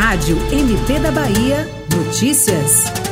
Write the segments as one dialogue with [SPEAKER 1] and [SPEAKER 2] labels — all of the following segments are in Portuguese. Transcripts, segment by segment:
[SPEAKER 1] Rádio MP da Bahia, notícias.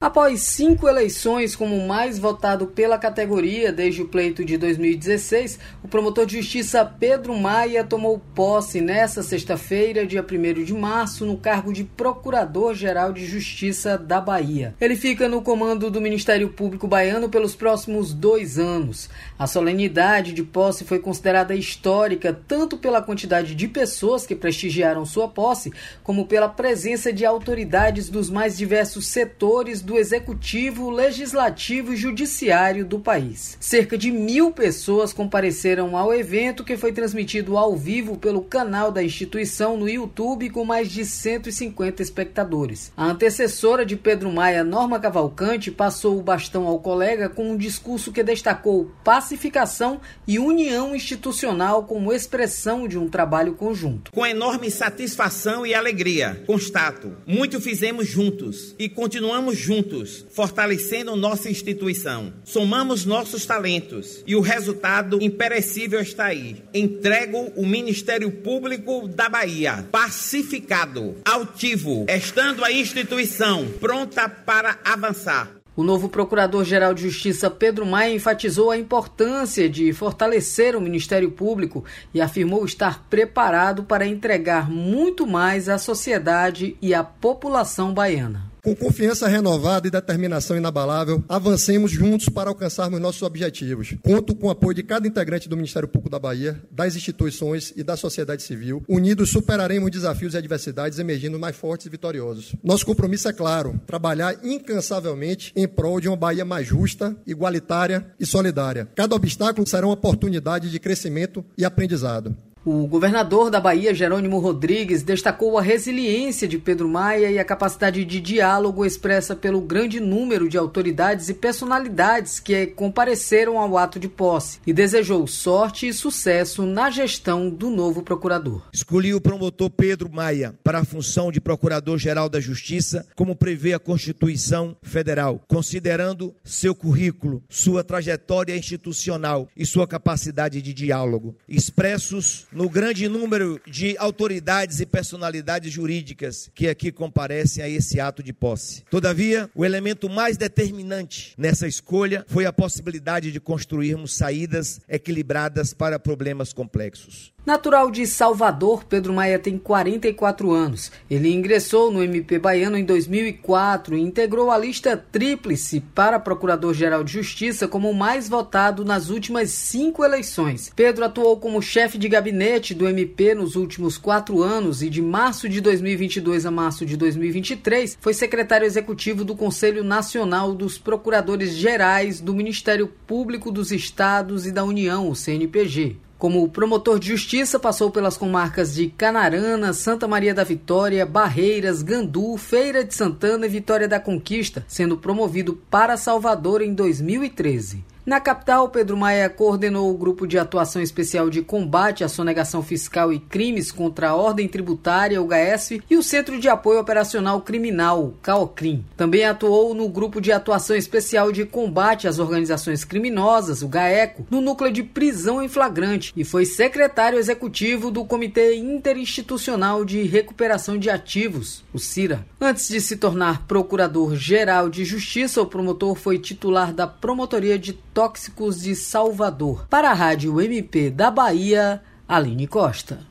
[SPEAKER 2] Após cinco eleições como mais votado pela categoria desde o pleito de 2016, o promotor de justiça Pedro Maia tomou posse nesta sexta-feira, dia 1 de março, no cargo de Procurador-Geral de Justiça da Bahia. Ele fica no comando do Ministério Público Baiano pelos próximos dois anos. A solenidade de posse foi considerada histórica tanto pela quantidade de pessoas que prestigiaram sua posse, como pela presença de autoridades dos mais diversos setores do executivo, legislativo e judiciário do país. Cerca de mil pessoas compareceram ao evento que foi transmitido ao vivo pelo canal da instituição no YouTube com mais de 150 espectadores. A antecessora de Pedro Maia, Norma Cavalcante, passou o bastão ao colega com um discurso que destacou pacificação e união institucional como expressão de um trabalho conjunto.
[SPEAKER 3] Com enorme satisfação e alegria, constato, muito fizemos juntos e continuamos juntos juntos, fortalecendo nossa instituição. Somamos nossos talentos e o resultado imperecível está aí. Entrego o Ministério Público da Bahia, pacificado, altivo, estando a instituição pronta para avançar.
[SPEAKER 2] O novo Procurador-Geral de Justiça Pedro Maia enfatizou a importância de fortalecer o Ministério Público e afirmou estar preparado para entregar muito mais à sociedade e à população baiana.
[SPEAKER 4] Com confiança renovada e determinação inabalável, avancemos juntos para alcançarmos nossos objetivos. Conto com o apoio de cada integrante do Ministério Público da Bahia, das instituições e da sociedade civil. Unidos superaremos desafios e adversidades, emergindo mais fortes e vitoriosos. Nosso compromisso é claro: trabalhar incansavelmente em prol de uma Bahia mais justa, igualitária e solidária. Cada obstáculo será uma oportunidade de crescimento e aprendizado.
[SPEAKER 2] O governador da Bahia, Jerônimo Rodrigues, destacou a resiliência de Pedro Maia e a capacidade de diálogo expressa pelo grande número de autoridades e personalidades que compareceram ao ato de posse e desejou sorte e sucesso na gestão do novo procurador.
[SPEAKER 5] Escolhi o promotor Pedro Maia para a função de Procurador-Geral da Justiça, como prevê a Constituição Federal, considerando seu currículo, sua trajetória institucional e sua capacidade de diálogo, expressos no grande número de autoridades e personalidades jurídicas que aqui comparecem a esse ato de posse. Todavia, o elemento mais determinante nessa escolha foi a possibilidade de construirmos saídas equilibradas para problemas complexos.
[SPEAKER 2] Natural de Salvador, Pedro Maia tem 44 anos. Ele ingressou no MP Baiano em 2004 e integrou a lista tríplice para Procurador-Geral de Justiça como o mais votado nas últimas cinco eleições. Pedro atuou como chefe de gabinete do MP nos últimos quatro anos e de março de 2022 a março de 2023 foi secretário executivo do Conselho Nacional dos Procuradores Gerais do Ministério Público dos Estados e da União, o CNPG. Como promotor de justiça, passou pelas comarcas de Canarana, Santa Maria da Vitória, Barreiras, Gandu, Feira de Santana e Vitória da Conquista, sendo promovido para Salvador em 2013. Na capital, Pedro Maia coordenou o Grupo de Atuação Especial de Combate à Sonegação Fiscal e Crimes contra a Ordem Tributária, o e o Centro de Apoio Operacional Criminal, CAOCRIM. Também atuou no Grupo de Atuação Especial de Combate às Organizações Criminosas, o GAECO, no Núcleo de Prisão em Flagrante e foi secretário executivo do Comitê Interinstitucional de Recuperação de Ativos, o CIRA. Antes de se tornar Procurador-Geral de Justiça, o promotor foi titular da Promotoria de Tóxicos de Salvador. Para a Rádio MP da Bahia, Aline Costa.